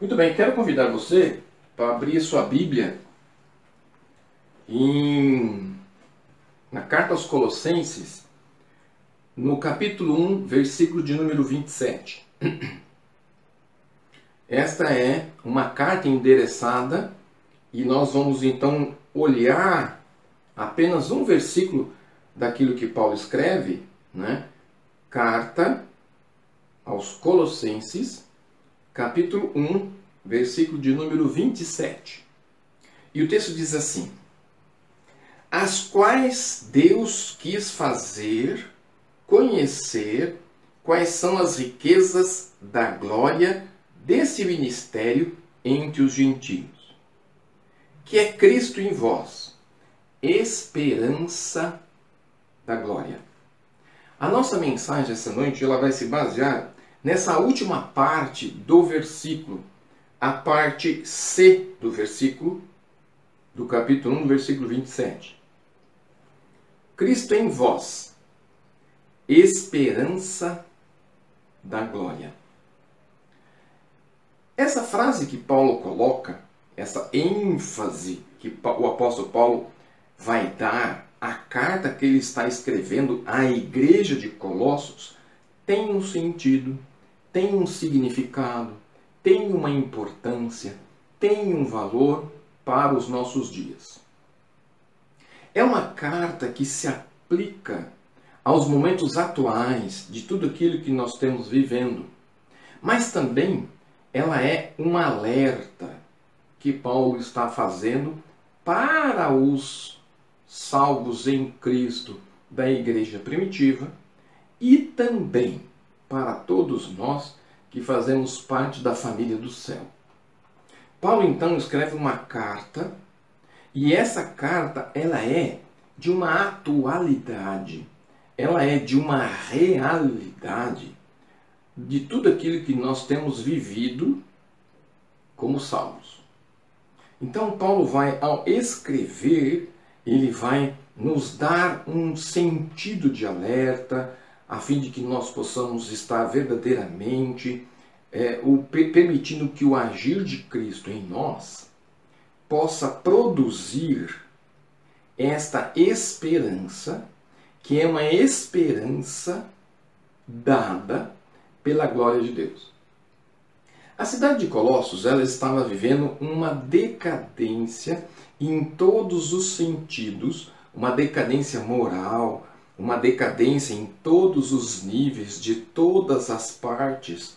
Muito bem, quero convidar você para abrir sua Bíblia em, na carta aos Colossenses, no capítulo 1, versículo de número 27. Esta é uma carta endereçada e nós vamos então olhar apenas um versículo daquilo que Paulo escreve, né? Carta aos Colossenses, capítulo 1, versículo de número 27. E o texto diz assim: As quais Deus quis fazer conhecer quais são as riquezas da glória desse ministério entre os gentios, que é Cristo em vós, esperança da glória. A nossa mensagem essa noite ela vai se basear nessa última parte do versículo, a parte C do versículo, do capítulo 1, versículo 27. Cristo em vós, esperança da glória. Essa frase que Paulo coloca, essa ênfase que o apóstolo Paulo vai dar à carta que ele está escrevendo à igreja de Colossos, tem um sentido tem um significado, tem uma importância, tem um valor para os nossos dias. É uma carta que se aplica aos momentos atuais de tudo aquilo que nós temos vivendo, mas também ela é um alerta que Paulo está fazendo para os salvos em Cristo da igreja primitiva e também para todos nós que fazemos parte da família do céu. Paulo então escreve uma carta e essa carta ela é de uma atualidade, ela é de uma realidade de tudo aquilo que nós temos vivido como salvos. Então Paulo vai ao escrever, ele vai nos dar um sentido de alerta, a fim de que nós possamos estar verdadeiramente é, o, permitindo que o agir de Cristo em nós possa produzir esta esperança, que é uma esperança dada pela glória de Deus. A cidade de Colossos ela estava vivendo uma decadência em todos os sentidos, uma decadência moral, uma decadência em todos os níveis, de todas as partes.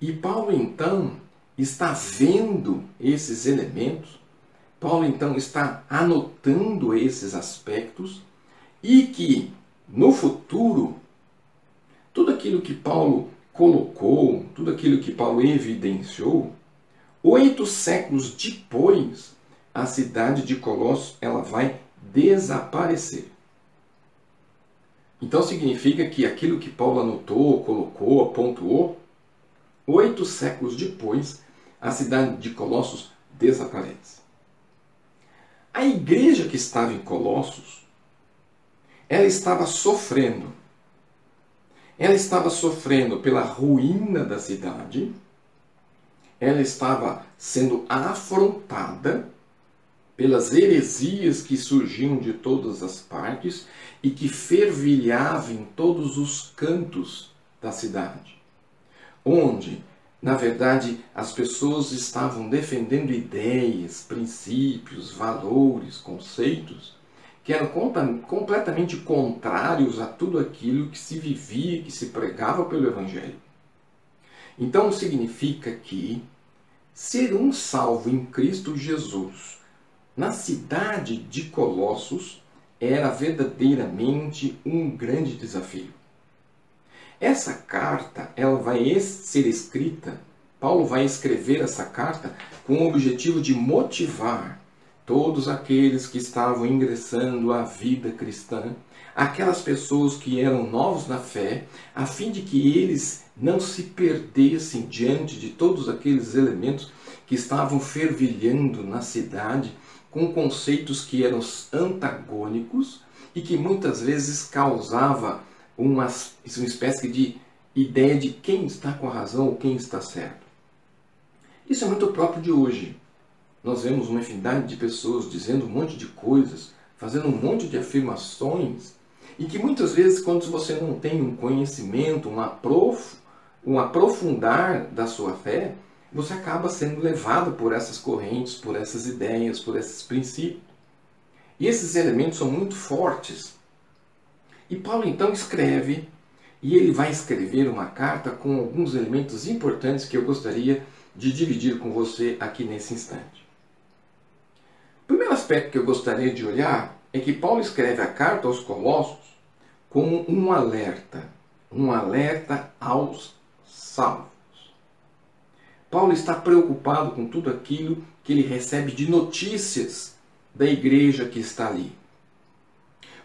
E Paulo então está vendo esses elementos, Paulo então está anotando esses aspectos e que no futuro tudo aquilo que Paulo colocou, tudo aquilo que Paulo evidenciou, oito séculos depois, a cidade de Colossos ela vai desaparecer. Então significa que aquilo que Paulo anotou, colocou, apontou, oito séculos depois, a cidade de Colossos desaparece. A igreja que estava em Colossos, ela estava sofrendo. Ela estava sofrendo pela ruína da cidade, ela estava sendo afrontada pelas heresias que surgiam de todas as partes e que fervilhavam em todos os cantos da cidade, onde, na verdade, as pessoas estavam defendendo ideias, princípios, valores, conceitos que eram completamente contrários a tudo aquilo que se vivia, que se pregava pelo Evangelho. Então significa que ser um salvo em Cristo Jesus na cidade de Colossos era verdadeiramente um grande desafio. Essa carta, ela vai ser escrita, Paulo vai escrever essa carta com o objetivo de motivar todos aqueles que estavam ingressando à vida cristã, aquelas pessoas que eram novos na fé, a fim de que eles não se perdessem diante de todos aqueles elementos que estavam fervilhando na cidade com conceitos que eram antagônicos e que muitas vezes causava uma, uma espécie de ideia de quem está com a razão ou quem está certo. Isso é muito próprio de hoje. Nós vemos uma infinidade de pessoas dizendo um monte de coisas, fazendo um monte de afirmações, e que muitas vezes, quando você não tem um conhecimento, um, aprof, um aprofundar da sua fé, você acaba sendo levado por essas correntes, por essas ideias, por esses princípios. E esses elementos são muito fortes. E Paulo então escreve, e ele vai escrever uma carta com alguns elementos importantes que eu gostaria de dividir com você aqui nesse instante. O primeiro aspecto que eu gostaria de olhar é que Paulo escreve a carta aos Colossos como um alerta, um alerta aos salvos. Paulo está preocupado com tudo aquilo que ele recebe de notícias da igreja que está ali.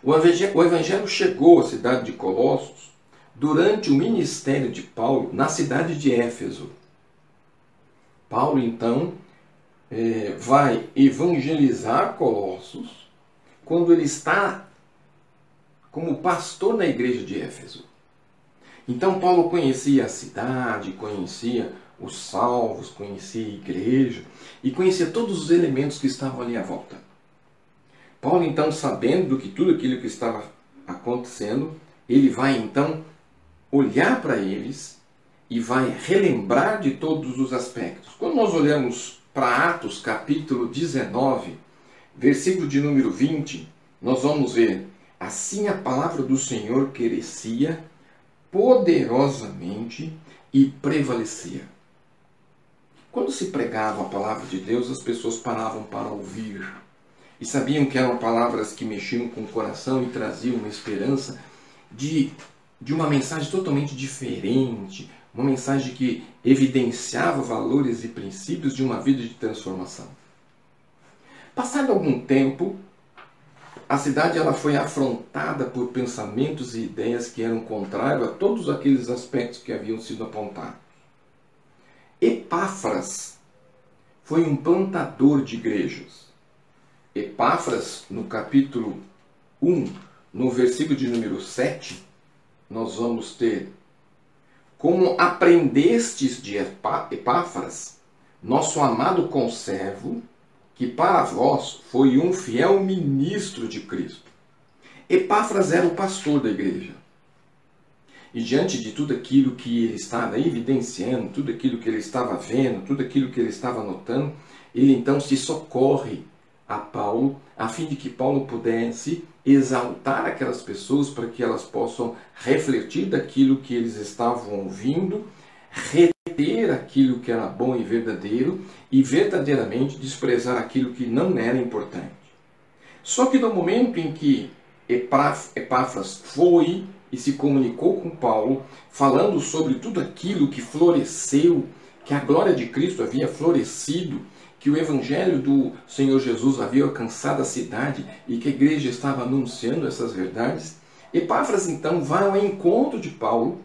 O evangelho chegou à cidade de Colossos durante o ministério de Paulo na cidade de Éfeso. Paulo, então, é, vai evangelizar Colossos quando ele está como pastor na igreja de Éfeso. Então, Paulo conhecia a cidade, conhecia os salvos, conhecia a igreja e conhecia todos os elementos que estavam ali à volta. Paulo, então, sabendo que tudo aquilo que estava acontecendo, ele vai então olhar para eles e vai relembrar de todos os aspectos. Quando nós olhamos para Atos capítulo 19, versículo de número 20, nós vamos ver: Assim a palavra do Senhor crescia poderosamente e prevalecia. Quando se pregava a palavra de Deus, as pessoas paravam para ouvir e sabiam que eram palavras que mexiam com o coração e traziam uma esperança de, de uma mensagem totalmente diferente, uma mensagem que evidenciava valores e princípios de uma vida de transformação. Passado algum tempo, a cidade ela foi afrontada por pensamentos e ideias que eram contrários a todos aqueles aspectos que haviam sido apontados. Epáfras foi um plantador de igrejas. Epáfras, no capítulo 1, no versículo de número 7, nós vamos ter como aprendestes de Epáfras, nosso amado conservo, que para vós foi um fiel ministro de Cristo. Epáfras era o pastor da igreja. E diante de tudo aquilo que ele estava evidenciando, tudo aquilo que ele estava vendo, tudo aquilo que ele estava notando, ele então se socorre a Paulo, a fim de que Paulo pudesse exaltar aquelas pessoas para que elas possam refletir daquilo que eles estavam ouvindo, reter aquilo que era bom e verdadeiro e verdadeiramente desprezar aquilo que não era importante. Só que no momento em que Epáfras foi e se comunicou com Paulo, falando sobre tudo aquilo que floresceu, que a glória de Cristo havia florescido, que o evangelho do Senhor Jesus havia alcançado a cidade e que a igreja estava anunciando essas verdades, Epáfras então vai ao encontro de Paulo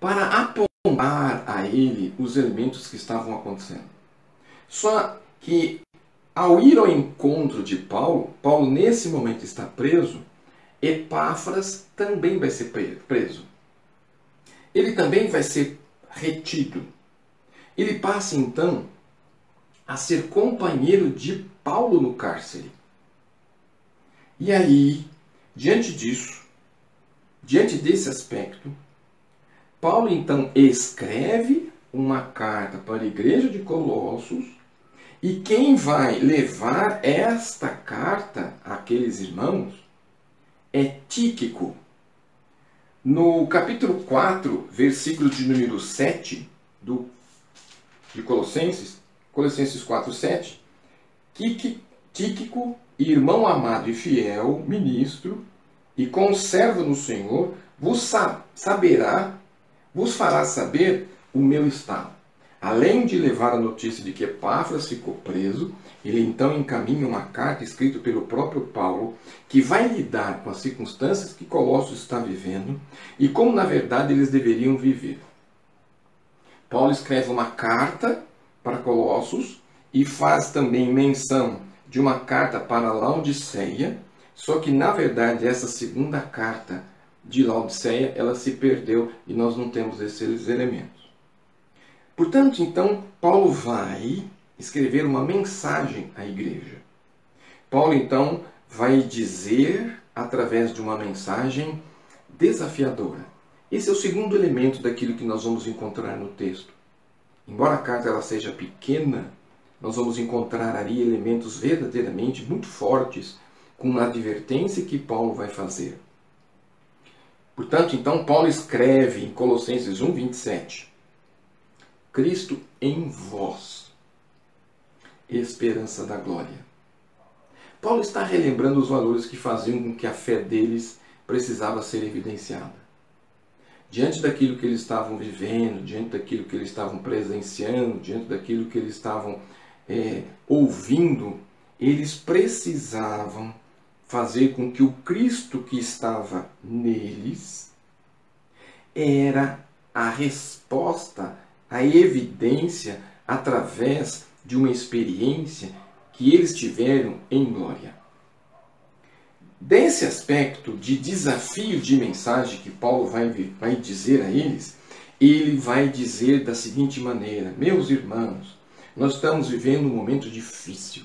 para apontar a ele os elementos que estavam acontecendo. Só que ao ir ao encontro de Paulo, Paulo nesse momento está preso, Epáfras também vai ser preso. Ele também vai ser retido. Ele passa então a ser companheiro de Paulo no cárcere. E aí, diante disso, diante desse aspecto, Paulo então escreve uma carta para a igreja de Colossos, e quem vai levar esta carta àqueles irmãos é Tíquico. No capítulo 4, versículo de número 7 do, de Colossenses, Colossenses 4, 7, Tíquico, irmão amado e fiel, ministro e conservo no Senhor, vos saberá, vos fará saber o meu estado. Além de levar a notícia de que Epáfras ficou preso, ele então encaminha uma carta escrita pelo próprio Paulo, que vai lidar com as circunstâncias que Colossos está vivendo e como na verdade eles deveriam viver. Paulo escreve uma carta para Colossos e faz também menção de uma carta para Laodiceia, só que na verdade essa segunda carta de Laodiceia ela se perdeu e nós não temos esses elementos. Portanto, então, Paulo vai escrever uma mensagem à igreja. Paulo, então, vai dizer, através de uma mensagem desafiadora. Esse é o segundo elemento daquilo que nós vamos encontrar no texto. Embora a carta ela seja pequena, nós vamos encontrar ali elementos verdadeiramente muito fortes com a advertência que Paulo vai fazer. Portanto, então, Paulo escreve em Colossenses 1, 27, Cristo em vós, esperança da glória. Paulo está relembrando os valores que faziam com que a fé deles precisava ser evidenciada. Diante daquilo que eles estavam vivendo, diante daquilo que eles estavam presenciando, diante daquilo que eles estavam é, ouvindo, eles precisavam fazer com que o Cristo que estava neles era a resposta, a evidência através de uma experiência que eles tiveram em glória. Desse aspecto de desafio de mensagem que Paulo vai, vai dizer a eles, ele vai dizer da seguinte maneira: Meus irmãos, nós estamos vivendo um momento difícil.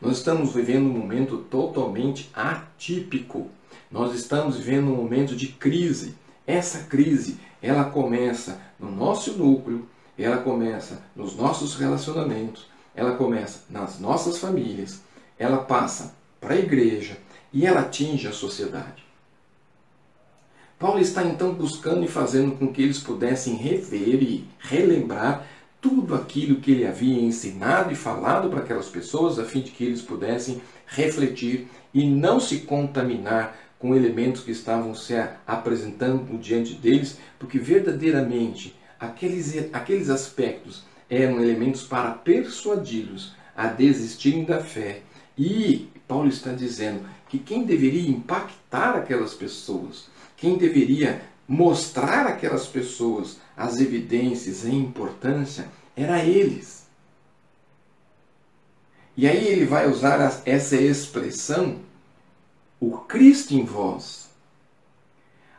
Nós estamos vivendo um momento totalmente atípico. Nós estamos vivendo um momento de crise. Essa crise, ela começa no nosso núcleo, ela começa nos nossos relacionamentos, ela começa nas nossas famílias, ela passa para a igreja e ela atinge a sociedade. Paulo está então buscando e fazendo com que eles pudessem rever e relembrar tudo aquilo que ele havia ensinado e falado para aquelas pessoas, a fim de que eles pudessem refletir e não se contaminar com elementos que estavam se apresentando diante deles, porque verdadeiramente aqueles, aqueles aspectos eram elementos para persuadi-los a desistirem da fé. E Paulo está dizendo que quem deveria impactar aquelas pessoas, quem deveria mostrar aquelas pessoas as evidências e importância era eles. E aí ele vai usar essa expressão, o Cristo em vós.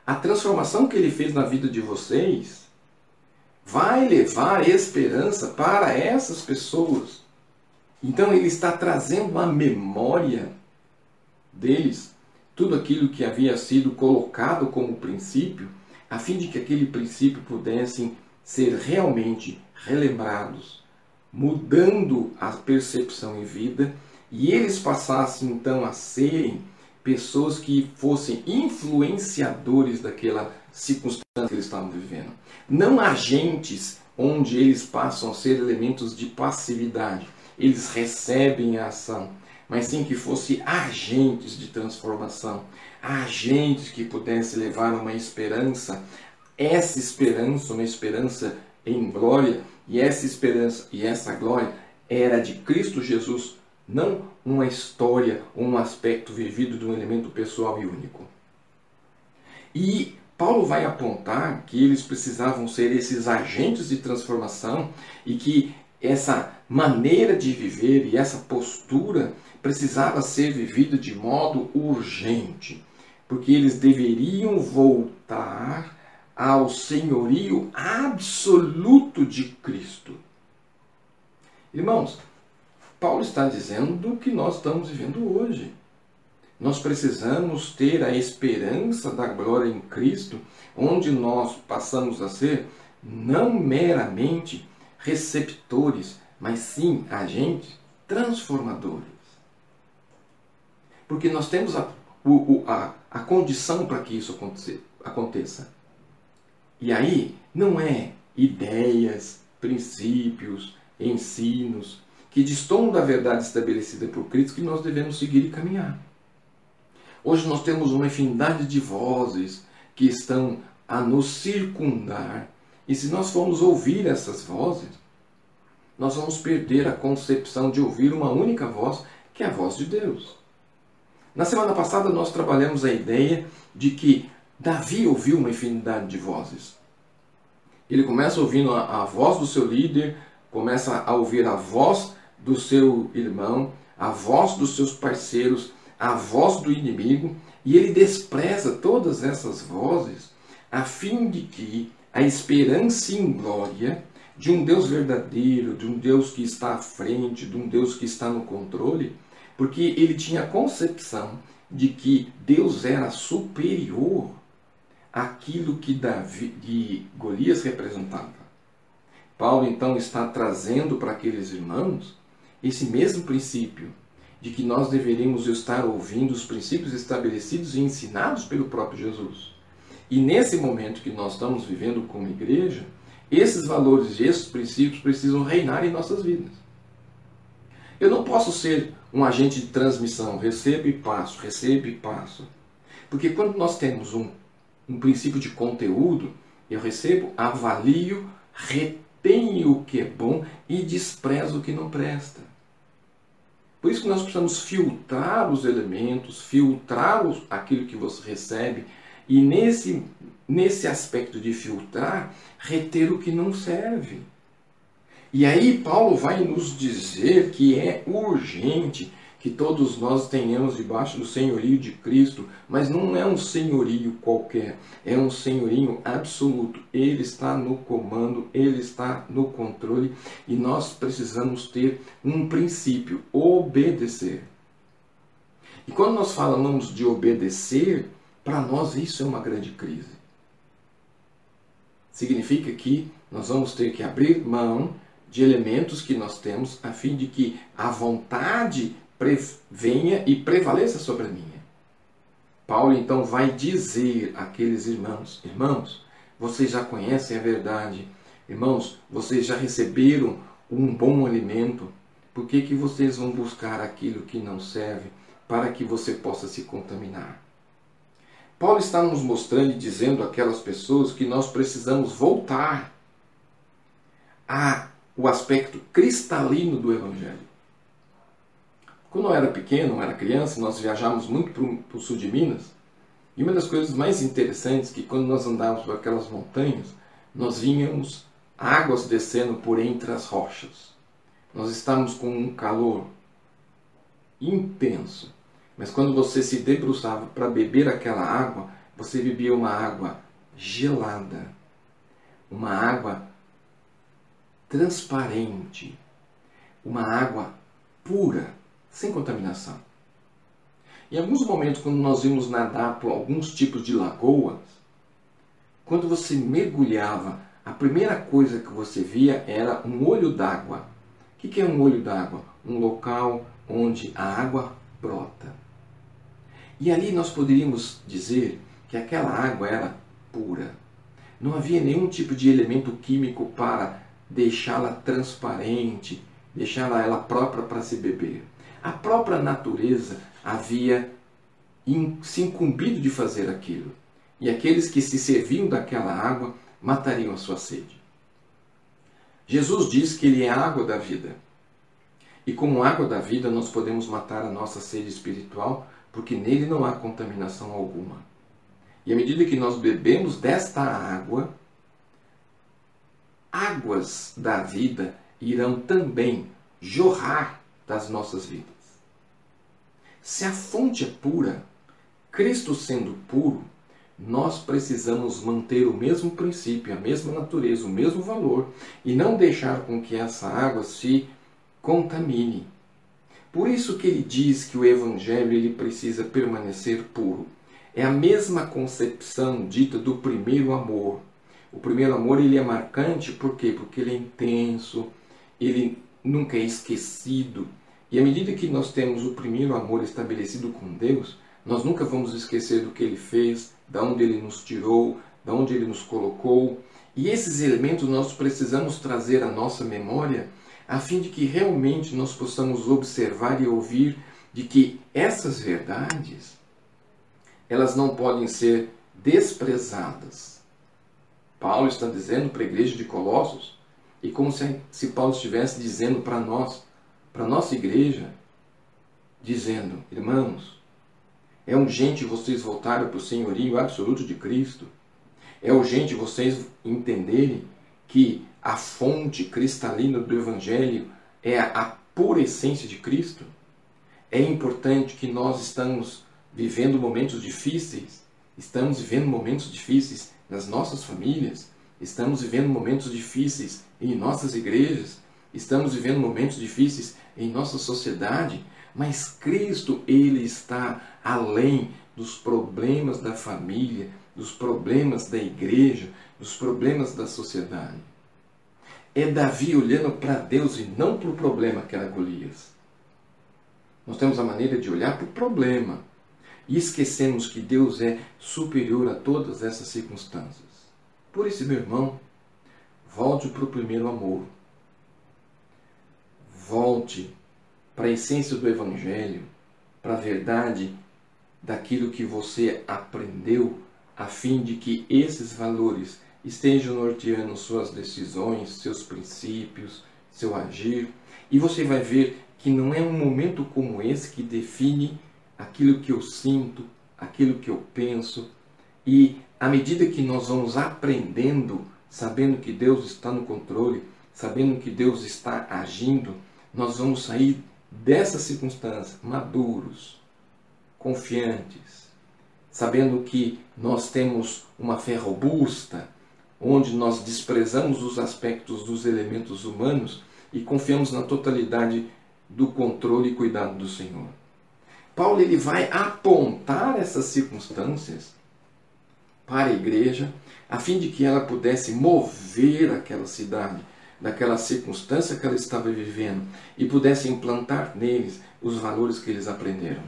A transformação que ele fez na vida de vocês vai levar esperança para essas pessoas. Então ele está trazendo a memória deles tudo aquilo que havia sido colocado como princípio a fim de que aquele princípio pudessem ser realmente relembrados, mudando a percepção em vida, e eles passassem então a serem pessoas que fossem influenciadores daquela circunstância que eles estavam vivendo. Não agentes onde eles passam a ser elementos de passividade. Eles recebem a ação, mas sim que fossem agentes de transformação, agentes que pudessem levar uma esperança, essa esperança, uma esperança em glória, e essa esperança e essa glória era de Cristo Jesus, não uma história ou um aspecto vivido de um elemento pessoal e único. E Paulo vai apontar que eles precisavam ser esses agentes de transformação e que essa maneira de viver e essa postura precisava ser vivida de modo urgente porque eles deveriam voltar ao senhorio absoluto de Cristo. Irmãos, Paulo está dizendo que nós estamos vivendo hoje. Nós precisamos ter a esperança da glória em Cristo, onde nós passamos a ser não meramente receptores, mas sim agentes transformadores. Porque nós temos a o, a, a condição para que isso aconteça. E aí não é ideias, princípios, ensinos que distam da verdade estabelecida por Cristo que nós devemos seguir e caminhar. Hoje nós temos uma infinidade de vozes que estão a nos circundar, e se nós formos ouvir essas vozes, nós vamos perder a concepção de ouvir uma única voz, que é a voz de Deus. Na semana passada nós trabalhamos a ideia de que Davi ouviu uma infinidade de vozes. Ele começa ouvindo a, a voz do seu líder, começa a ouvir a voz do seu irmão, a voz dos seus parceiros, a voz do inimigo, e ele despreza todas essas vozes a fim de que a esperança em glória de um Deus verdadeiro, de um Deus que está à frente, de um Deus que está no controle, porque ele tinha a concepção de que Deus era superior àquilo que Davi, Golias representava. Paulo então está trazendo para aqueles irmãos esse mesmo princípio de que nós deveríamos estar ouvindo os princípios estabelecidos e ensinados pelo próprio Jesus. E nesse momento que nós estamos vivendo como igreja, esses valores e esses princípios precisam reinar em nossas vidas. Eu não posso ser um agente de transmissão, recebo e passo, recebo e passo. Porque quando nós temos um, um princípio de conteúdo, eu recebo, avalio, retenho o que é bom e desprezo o que não presta. Por isso que nós precisamos filtrar os elementos, filtrar os, aquilo que você recebe e nesse, nesse aspecto de filtrar, reter o que não serve. E aí Paulo vai nos dizer que é urgente que todos nós tenhamos debaixo do senhorio de Cristo, mas não é um senhorio qualquer, é um senhorio absoluto. Ele está no comando, ele está no controle e nós precisamos ter um princípio: obedecer. E quando nós falamos de obedecer, para nós isso é uma grande crise. Significa que nós vamos ter que abrir mão de elementos que nós temos a fim de que a vontade venha e prevaleça sobre a minha. Paulo então vai dizer àqueles irmãos: Irmãos, vocês já conhecem a verdade. Irmãos, vocês já receberam um bom alimento. Por que, que vocês vão buscar aquilo que não serve para que você possa se contaminar? Paulo está nos mostrando e dizendo àquelas pessoas que nós precisamos voltar a o aspecto cristalino do Evangelho. Quando eu era pequeno, era criança, nós viajávamos muito para o sul de Minas. E uma das coisas mais interessantes é que quando nós andávamos por aquelas montanhas, nós víamos águas descendo por entre as rochas. Nós estávamos com um calor intenso. Mas quando você se debruçava para beber aquela água, você bebia uma água gelada, uma água transparente, uma água pura sem contaminação. Em alguns momentos, quando nós íamos nadar por alguns tipos de lagoas, quando você mergulhava, a primeira coisa que você via era um olho d'água. O que é um olho d'água? Um local onde a água brota. E ali nós poderíamos dizer que aquela água era pura. Não havia nenhum tipo de elemento químico para deixá-la transparente, deixá-la ela própria para se beber. A própria natureza havia se incumbido de fazer aquilo. E aqueles que se serviam daquela água matariam a sua sede. Jesus diz que Ele é a água da vida. E como água da vida, nós podemos matar a nossa sede espiritual, porque nele não há contaminação alguma. E à medida que nós bebemos desta água, águas da vida irão também jorrar das nossas vidas. Se a fonte é pura, Cristo sendo puro, nós precisamos manter o mesmo princípio, a mesma natureza, o mesmo valor e não deixar com que essa água se contamine. Por isso que ele diz que o evangelho ele precisa permanecer puro. É a mesma concepção dita do primeiro amor. O primeiro amor ele é marcante por quê? Porque ele é intenso, ele nunca é esquecido. E à medida que nós temos o primeiro amor estabelecido com Deus, nós nunca vamos esquecer do que ele fez, da onde ele nos tirou, da onde ele nos colocou. E esses elementos nós precisamos trazer à nossa memória, a fim de que realmente nós possamos observar e ouvir de que essas verdades elas não podem ser desprezadas. Paulo está dizendo para a igreja de Colossos e como se, se Paulo estivesse dizendo para nós, para a nossa igreja, dizendo: Irmãos, é urgente vocês voltarem para o senhorio absoluto de Cristo. É urgente vocês entenderem que a fonte cristalina do Evangelho é a pura essência de Cristo. É importante que nós estamos vivendo momentos difíceis, estamos vivendo momentos difíceis nas nossas famílias, Estamos vivendo momentos difíceis em nossas igrejas, estamos vivendo momentos difíceis em nossa sociedade, mas Cristo, ele está além dos problemas da família, dos problemas da igreja, dos problemas da sociedade. É Davi olhando para Deus e não para o problema que era Golias. Nós temos a maneira de olhar para o problema e esquecemos que Deus é superior a todas essas circunstâncias. Por isso, meu irmão, volte para o primeiro amor. Volte para a essência do Evangelho, para a verdade daquilo que você aprendeu, a fim de que esses valores estejam norteando suas decisões, seus princípios, seu agir. E você vai ver que não é um momento como esse que define aquilo que eu sinto, aquilo que eu penso. E à medida que nós vamos aprendendo, sabendo que Deus está no controle, sabendo que Deus está agindo, nós vamos sair dessa circunstância maduros, confiantes, sabendo que nós temos uma fé robusta, onde nós desprezamos os aspectos dos elementos humanos e confiamos na totalidade do controle e cuidado do Senhor. Paulo ele vai apontar essas circunstâncias para a igreja, a fim de que ela pudesse mover aquela cidade daquela circunstância que ela estava vivendo e pudesse implantar neles os valores que eles aprenderam.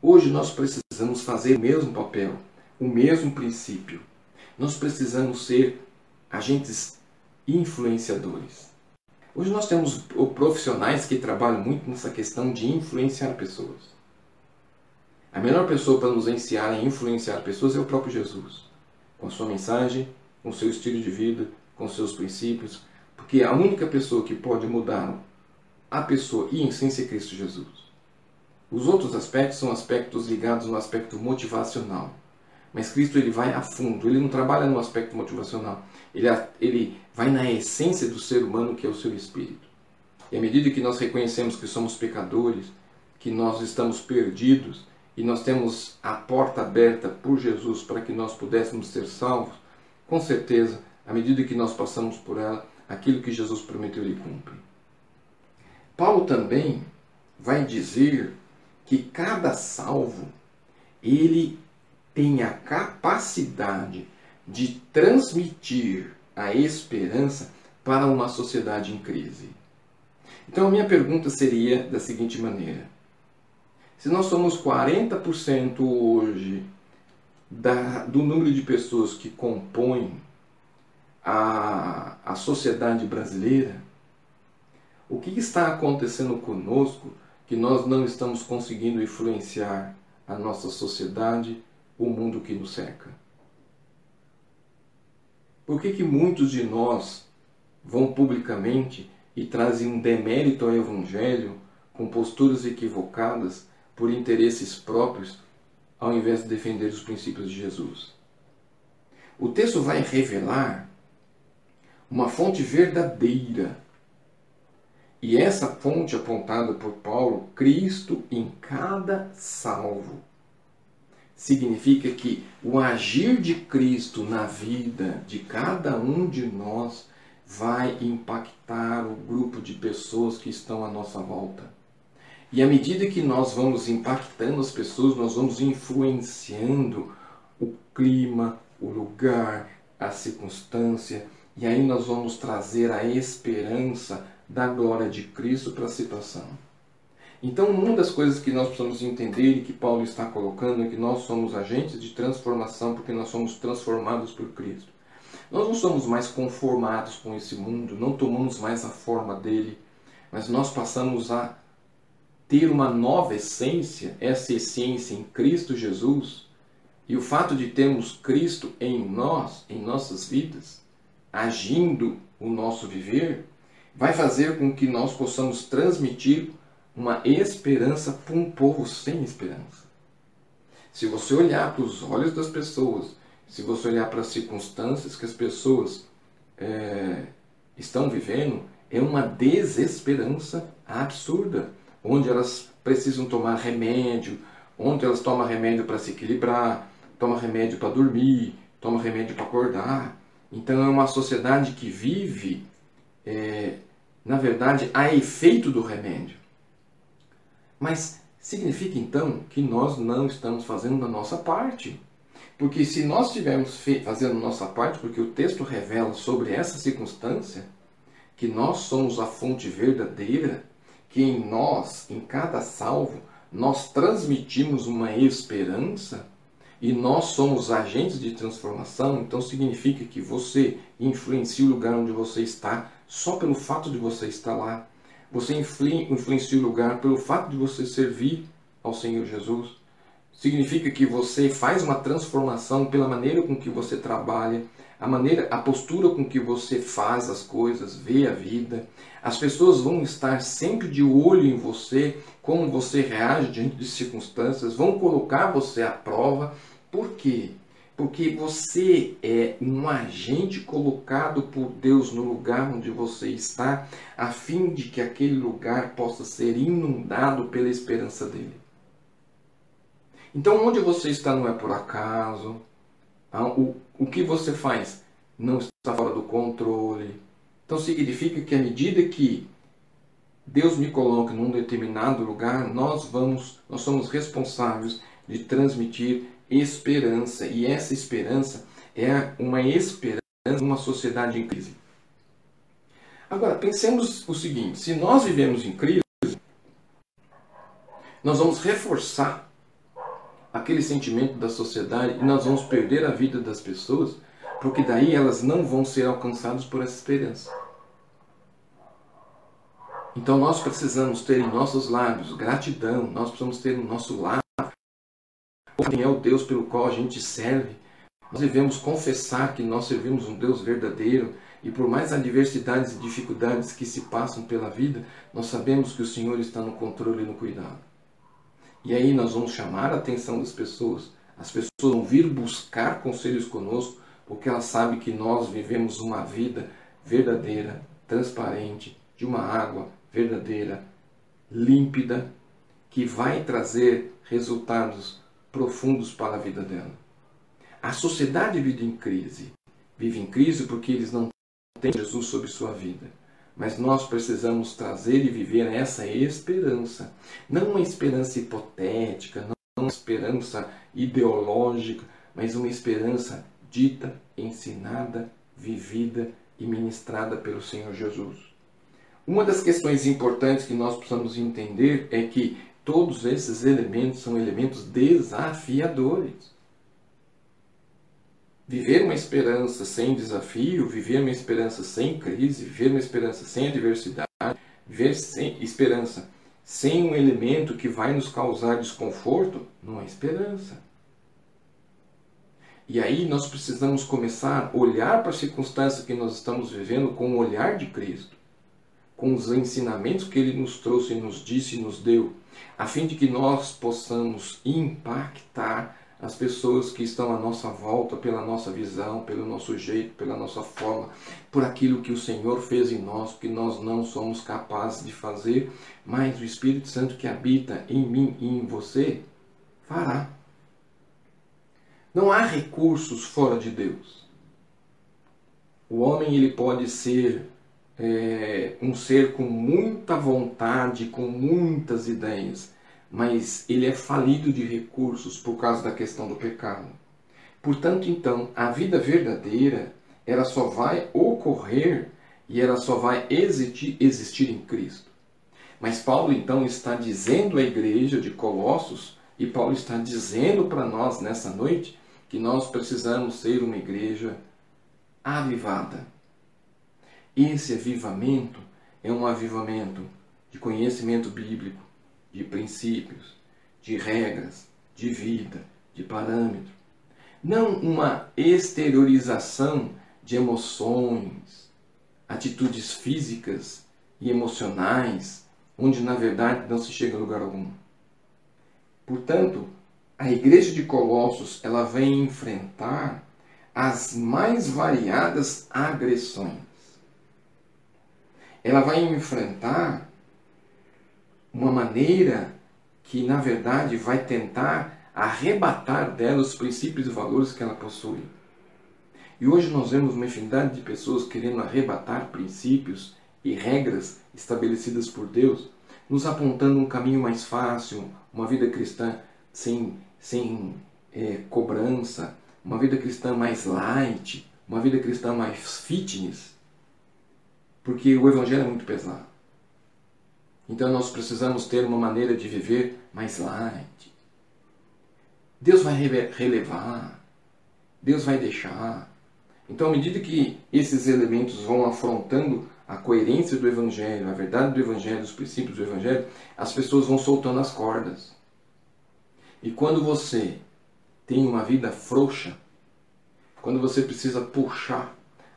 Hoje nós precisamos fazer o mesmo papel, o mesmo princípio. Nós precisamos ser agentes influenciadores. Hoje nós temos profissionais que trabalham muito nessa questão de influenciar pessoas. A melhor pessoa para nos ensinar a influenciar pessoas é o próprio Jesus, com a sua mensagem, com o seu estilo de vida, com seus princípios, porque a única pessoa que pode mudar a pessoa e em essência é Cristo Jesus. Os outros aspectos são aspectos ligados no aspecto motivacional. Mas Cristo ele vai a fundo, ele não trabalha no aspecto motivacional, ele, ele vai na essência do ser humano que é o seu espírito. E à medida que nós reconhecemos que somos pecadores, que nós estamos perdidos e nós temos a porta aberta por Jesus para que nós pudéssemos ser salvos, com certeza, à medida que nós passamos por ela, aquilo que Jesus prometeu ele cumpre. Paulo também vai dizer que cada salvo ele tem a capacidade de transmitir a esperança para uma sociedade em crise. Então a minha pergunta seria da seguinte maneira: se nós somos 40% hoje da, do número de pessoas que compõem a, a sociedade brasileira, o que está acontecendo conosco que nós não estamos conseguindo influenciar a nossa sociedade, o mundo que nos cerca? Por que, que muitos de nós vão publicamente e trazem um demérito ao Evangelho com posturas equivocadas por interesses próprios ao invés de defender os princípios de Jesus. O texto vai revelar uma fonte verdadeira. E essa fonte apontada por Paulo, Cristo em cada salvo, significa que o agir de Cristo na vida de cada um de nós vai impactar o grupo de pessoas que estão à nossa volta. E à medida que nós vamos impactando as pessoas, nós vamos influenciando o clima, o lugar, a circunstância, e aí nós vamos trazer a esperança da glória de Cristo para a situação. Então, uma das coisas que nós precisamos entender e que Paulo está colocando é que nós somos agentes de transformação porque nós somos transformados por Cristo. Nós não somos mais conformados com esse mundo, não tomamos mais a forma dele, mas nós passamos a ter uma nova essência, essa essência em Cristo Jesus, e o fato de termos Cristo em nós, em nossas vidas, agindo o nosso viver, vai fazer com que nós possamos transmitir uma esperança para um povo sem esperança. Se você olhar para os olhos das pessoas, se você olhar para as circunstâncias que as pessoas é, estão vivendo, é uma desesperança absurda onde elas precisam tomar remédio, onde elas tomam remédio para se equilibrar, tomam remédio para dormir, toma remédio para acordar. Então é uma sociedade que vive, é, na verdade, a efeito do remédio. Mas significa então que nós não estamos fazendo a nossa parte. Porque se nós estivermos fazendo nossa parte, porque o texto revela sobre essa circunstância, que nós somos a fonte verdadeira, que em nós, em cada salvo, nós transmitimos uma esperança e nós somos agentes de transformação, então significa que você influencia o lugar onde você está só pelo fato de você estar lá. Você influencia o lugar pelo fato de você servir ao Senhor Jesus. Significa que você faz uma transformação pela maneira com que você trabalha, a maneira, a postura com que você faz as coisas, vê a vida. As pessoas vão estar sempre de olho em você, como você reage diante de circunstâncias, vão colocar você à prova. Por quê? Porque você é um agente colocado por Deus no lugar onde você está, a fim de que aquele lugar possa ser inundado pela esperança dele. Então, onde você está não é por acaso, ah, o, o que você faz não está fora do controle. Então significa que à medida que Deus me coloca num determinado lugar, nós vamos, nós somos responsáveis de transmitir esperança. E essa esperança é uma esperança numa sociedade em crise. Agora, pensemos o seguinte: se nós vivemos em crise, nós vamos reforçar aquele sentimento da sociedade e nós vamos perder a vida das pessoas, porque daí elas não vão ser alcançadas por essa esperança. Então nós precisamos ter em nossos lábios gratidão, nós precisamos ter no nosso lado quem é o Deus pelo qual a gente serve. Nós devemos confessar que nós servimos um Deus verdadeiro e por mais adversidades e dificuldades que se passam pela vida, nós sabemos que o Senhor está no controle e no cuidado. E aí nós vamos chamar a atenção das pessoas. As pessoas vão vir buscar conselhos conosco, porque elas sabem que nós vivemos uma vida verdadeira, transparente, de uma água verdadeira, límpida, que vai trazer resultados profundos para a vida dela. A sociedade vive em crise. Vive em crise porque eles não têm Jesus sobre sua vida. Mas nós precisamos trazer e viver essa esperança. Não uma esperança hipotética, não uma esperança ideológica, mas uma esperança dita, ensinada, vivida e ministrada pelo Senhor Jesus. Uma das questões importantes que nós precisamos entender é que todos esses elementos são elementos desafiadores. Viver uma esperança sem desafio, viver uma esperança sem crise, viver uma esperança sem adversidade, viver sem esperança sem um elemento que vai nos causar desconforto, não é esperança. E aí nós precisamos começar a olhar para a circunstância que nós estamos vivendo com o olhar de Cristo, com os ensinamentos que ele nos trouxe, nos disse e nos deu, a fim de que nós possamos impactar as pessoas que estão à nossa volta pela nossa visão, pelo nosso jeito, pela nossa forma, por aquilo que o Senhor fez em nós, que nós não somos capazes de fazer, mas o Espírito Santo que habita em mim e em você fará. Não há recursos fora de Deus. O homem ele pode ser é, um ser com muita vontade, com muitas ideias, mas ele é falido de recursos por causa da questão do pecado. Portanto, então, a vida verdadeira, ela só vai ocorrer e ela só vai existir, existir em Cristo. Mas Paulo então está dizendo à igreja de Colossos, e Paulo está dizendo para nós nessa noite, que nós precisamos ser uma igreja avivada. Esse avivamento é um avivamento de conhecimento bíblico, de princípios, de regras, de vida, de parâmetro. Não uma exteriorização de emoções, atitudes físicas e emocionais, onde na verdade não se chega a lugar algum. Portanto, a igreja de Colossos ela vem enfrentar as mais variadas agressões. Ela vai enfrentar uma maneira que, na verdade, vai tentar arrebatar dela os princípios e valores que ela possui. E hoje nós vemos uma infinidade de pessoas querendo arrebatar princípios e regras estabelecidas por Deus, nos apontando um caminho mais fácil, uma vida cristã sem, sem é, cobrança, uma vida cristã mais light, uma vida cristã mais fitness, porque o Evangelho é muito pesado. Então nós precisamos ter uma maneira de viver mais light. Deus vai relevar, Deus vai deixar. Então, à medida que esses elementos vão afrontando a coerência do Evangelho, a verdade do Evangelho, os princípios do Evangelho, as pessoas vão soltando as cordas. E quando você tem uma vida frouxa, quando você precisa puxar,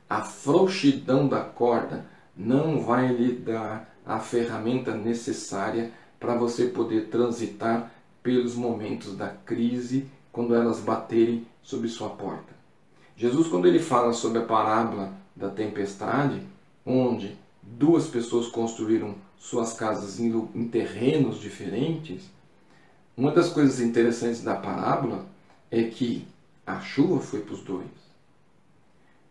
a frouxidão da corda não vai lhe dar a ferramenta necessária para você poder transitar pelos momentos da crise quando elas baterem sobre sua porta. Jesus, quando ele fala sobre a parábola da tempestade, onde duas pessoas construíram suas casas em terrenos diferentes, uma das coisas interessantes da parábola é que a chuva foi para os dois.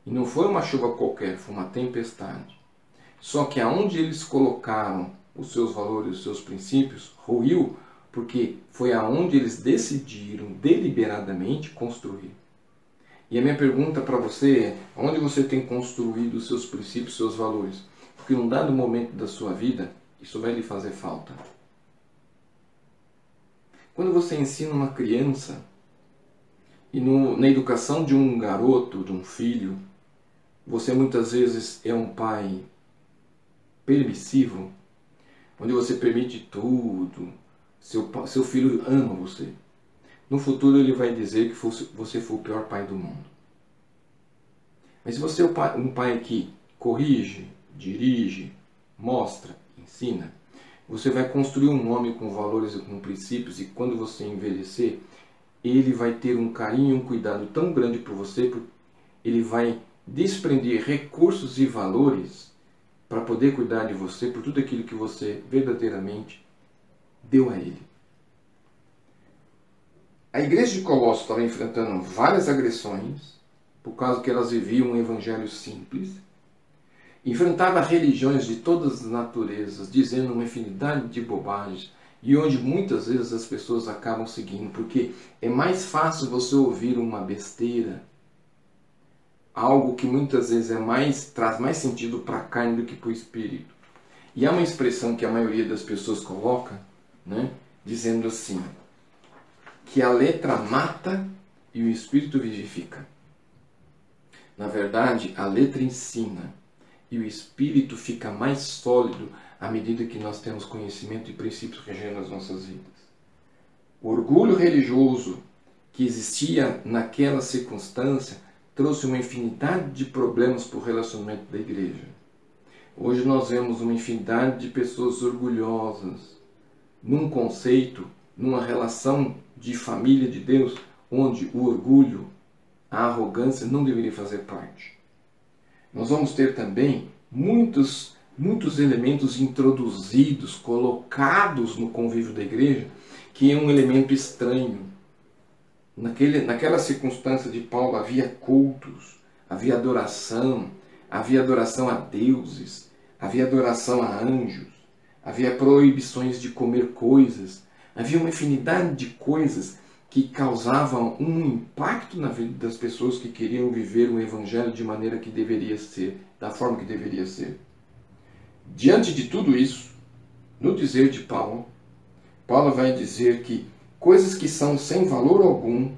E não foi uma chuva qualquer, foi uma tempestade. Só que aonde eles colocaram os seus valores, os seus princípios, ruiu, porque foi aonde eles decidiram deliberadamente construir. E a minha pergunta para você é: onde você tem construído os seus princípios, os seus valores? Porque num dado momento da sua vida, isso vai lhe fazer falta. Quando você ensina uma criança, e no, na educação de um garoto, de um filho, você muitas vezes é um pai permissivo, onde você permite tudo, seu, seu filho ama você. No futuro ele vai dizer que você foi o pior pai do mundo. Mas se você é um pai que corrige, dirige, mostra, ensina, você vai construir um homem com valores e com princípios e quando você envelhecer, ele vai ter um carinho e um cuidado tão grande por você, ele vai desprender recursos e valores para poder cuidar de você por tudo aquilo que você verdadeiramente deu a ele. A igreja de Colossos estava enfrentando várias agressões, por causa que elas viviam um evangelho simples, enfrentava religiões de todas as naturezas, dizendo uma infinidade de bobagens, e onde muitas vezes as pessoas acabam seguindo, porque é mais fácil você ouvir uma besteira algo que muitas vezes é mais traz mais sentido para a carne do que para o espírito. E há uma expressão que a maioria das pessoas coloca, né, dizendo assim, que a letra mata e o espírito vivifica. Na verdade, a letra ensina e o espírito fica mais sólido à medida que nós temos conhecimento e princípios regendo as nossas vidas. O orgulho religioso que existia naquela circunstância trouxe uma infinidade de problemas para o relacionamento da igreja. Hoje nós vemos uma infinidade de pessoas orgulhosas num conceito, numa relação de família de Deus, onde o orgulho, a arrogância não deveria fazer parte. Nós vamos ter também muitos muitos elementos introduzidos, colocados no convívio da igreja, que é um elemento estranho, Naquele, naquela circunstância de Paulo havia cultos, havia adoração, havia adoração a deuses, havia adoração a anjos, havia proibições de comer coisas, havia uma infinidade de coisas que causavam um impacto na vida das pessoas que queriam viver o evangelho de maneira que deveria ser, da forma que deveria ser. Diante de tudo isso, no dizer de Paulo, Paulo vai dizer que Coisas que são sem valor algum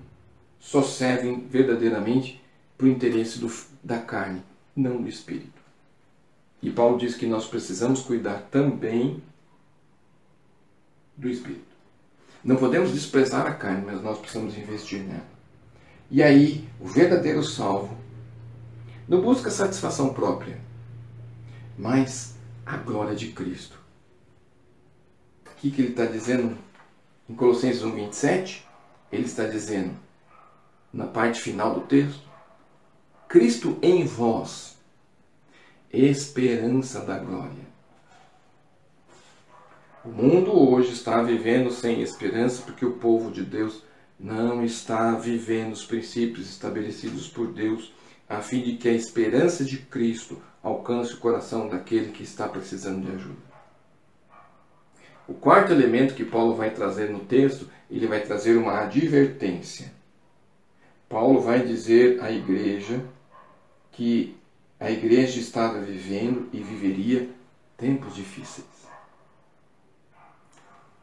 só servem verdadeiramente para o interesse do, da carne, não do espírito. E Paulo diz que nós precisamos cuidar também do espírito. Não podemos desprezar a carne, mas nós precisamos investir nela. E aí, o verdadeiro salvo não busca satisfação própria, mas a glória de Cristo. O que, ele está dizendo em Colossenses 1, 27, ele está dizendo, na parte final do texto, Cristo em vós, esperança da glória. O mundo hoje está vivendo sem esperança porque o povo de Deus não está vivendo os princípios estabelecidos por Deus a fim de que a esperança de Cristo alcance o coração daquele que está precisando de ajuda. O quarto elemento que Paulo vai trazer no texto, ele vai trazer uma advertência. Paulo vai dizer à igreja que a igreja estava vivendo e viveria tempos difíceis.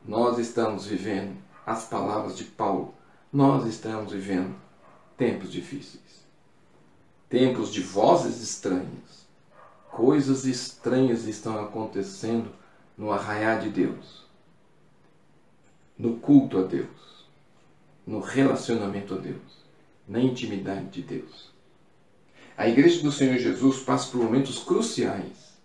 Nós estamos vivendo, as palavras de Paulo, nós estamos vivendo tempos difíceis. Tempos de vozes estranhas. Coisas estranhas estão acontecendo no arraiar de Deus, no culto a Deus, no relacionamento a Deus, na intimidade de Deus. A igreja do Senhor Jesus passa por momentos cruciais.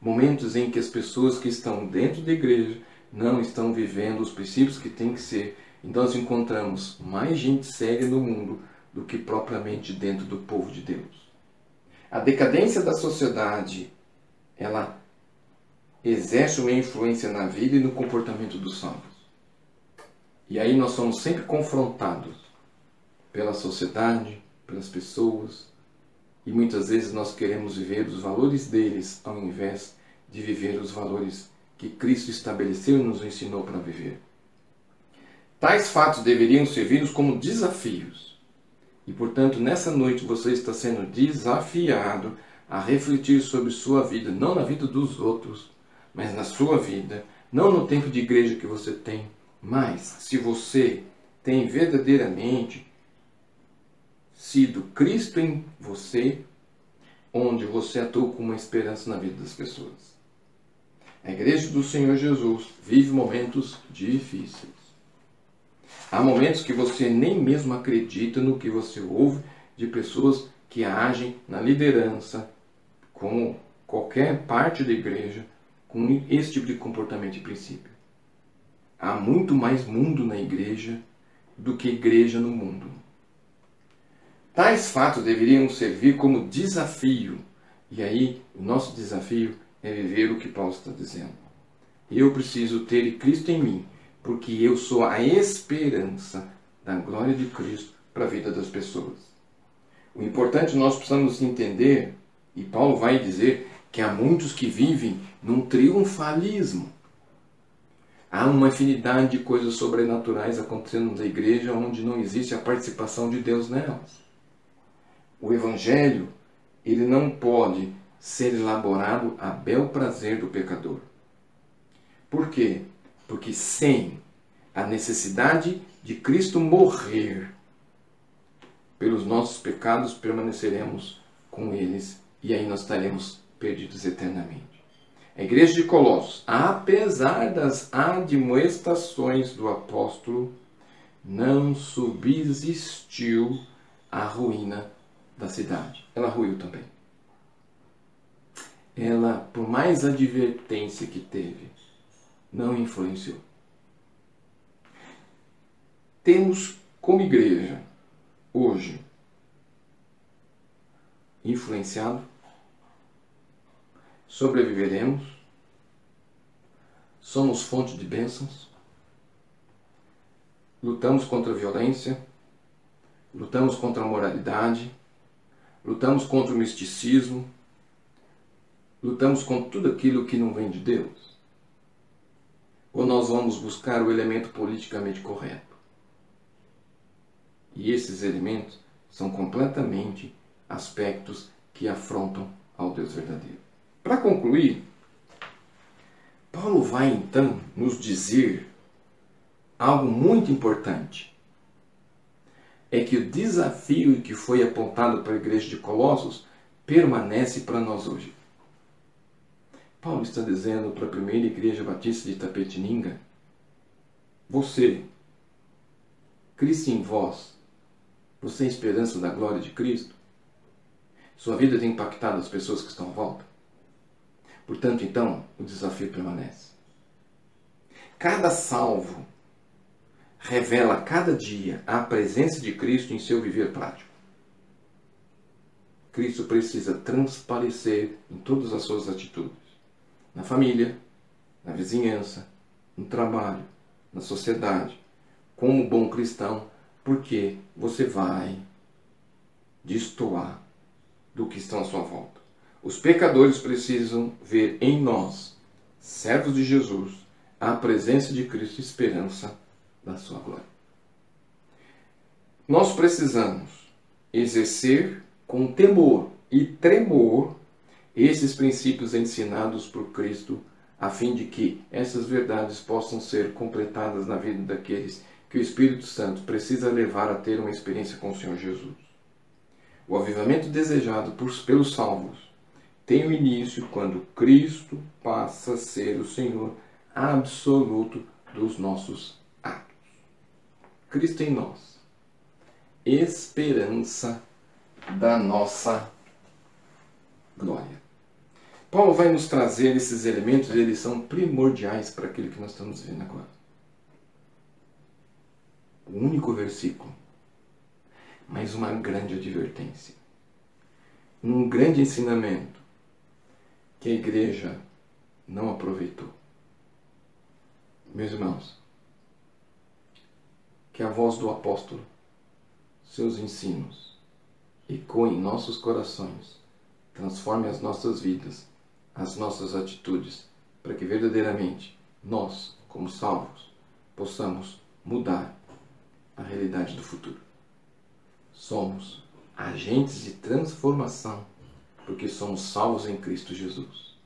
Momentos em que as pessoas que estão dentro da igreja não estão vivendo os princípios que tem que ser. Então nós encontramos mais gente séria no mundo do que propriamente dentro do povo de Deus. A decadência da sociedade, ela exerce uma influência na vida e no comportamento dos salvos. E aí nós somos sempre confrontados pela sociedade, pelas pessoas, e muitas vezes nós queremos viver os valores deles ao invés de viver os valores que Cristo estabeleceu e nos ensinou para viver. Tais fatos deveriam servir-nos como desafios. E, portanto, nessa noite você está sendo desafiado a refletir sobre sua vida, não na vida dos outros, mas na sua vida, não no tempo de igreja que você tem, mas se você tem verdadeiramente sido Cristo em você, onde você atua com uma esperança na vida das pessoas. A igreja do Senhor Jesus vive momentos difíceis. Há momentos que você nem mesmo acredita no que você ouve de pessoas que agem na liderança, com qualquer parte da igreja, com esse tipo de comportamento e princípio. Há muito mais mundo na igreja do que igreja no mundo. Tais fatos deveriam servir como desafio. E aí, o nosso desafio é viver o que Paulo está dizendo. Eu preciso ter Cristo em mim, porque eu sou a esperança da glória de Cristo para a vida das pessoas. O importante nós precisamos entender, e Paulo vai dizer que há muitos que vivem num triunfalismo. Há uma infinidade de coisas sobrenaturais acontecendo na igreja onde não existe a participação de Deus nelas. O evangelho, ele não pode ser elaborado a bel prazer do pecador. Por quê? Porque sem a necessidade de Cristo morrer pelos nossos pecados, permaneceremos com eles e aí nós estaremos perdidos eternamente. A igreja de Colossos, apesar das admoestações do apóstolo, não subsistiu a ruína da cidade. Ela ruiu também ela, por mais advertência que teve, não influenciou. Temos como igreja, hoje, influenciado, sobreviveremos, somos fonte de bênçãos, lutamos contra a violência, lutamos contra a moralidade, lutamos contra o misticismo, lutamos com tudo aquilo que não vem de Deus? Ou nós vamos buscar o elemento politicamente correto? E esses elementos são completamente aspectos que afrontam ao Deus verdadeiro. Para concluir, Paulo vai então nos dizer algo muito importante. É que o desafio que foi apontado para a igreja de Colossos permanece para nós hoje. Paulo está dizendo para a primeira igreja batista de Tapetininga: Você, Cristo em vós, você é a esperança da glória de Cristo? Sua vida tem impactado as pessoas que estão à volta? Portanto, então, o desafio permanece. Cada salvo revela cada dia a presença de Cristo em seu viver prático. Cristo precisa transparecer em todas as suas atitudes na família, na vizinhança, no trabalho, na sociedade, como bom cristão, porque você vai destoar do que estão à sua volta. Os pecadores precisam ver em nós, servos de Jesus, a presença de Cristo e esperança da sua glória. Nós precisamos exercer com temor e tremor esses princípios ensinados por Cristo, a fim de que essas verdades possam ser completadas na vida daqueles que o Espírito Santo precisa levar a ter uma experiência com o Senhor Jesus. O avivamento desejado por, pelos salvos tem o início quando Cristo passa a ser o Senhor absoluto dos nossos atos. Cristo em nós, esperança da nossa glória. Paulo vai nos trazer esses elementos e eles são primordiais para aquilo que nós estamos vendo agora. O único versículo, mas uma grande advertência. Um grande ensinamento que a igreja não aproveitou. Meus irmãos, que a voz do apóstolo, seus ensinos, ecoem em nossos corações, transforme as nossas vidas as nossas atitudes, para que verdadeiramente nós, como salvos, possamos mudar a realidade do futuro. Somos agentes de transformação porque somos salvos em Cristo Jesus.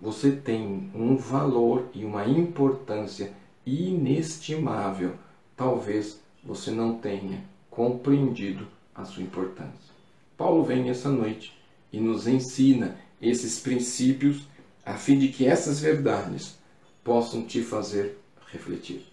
Você tem um valor e uma importância inestimável. Talvez você não tenha compreendido a sua importância. Paulo vem essa noite e nos ensina esses princípios a fim de que essas verdades possam te fazer refletir.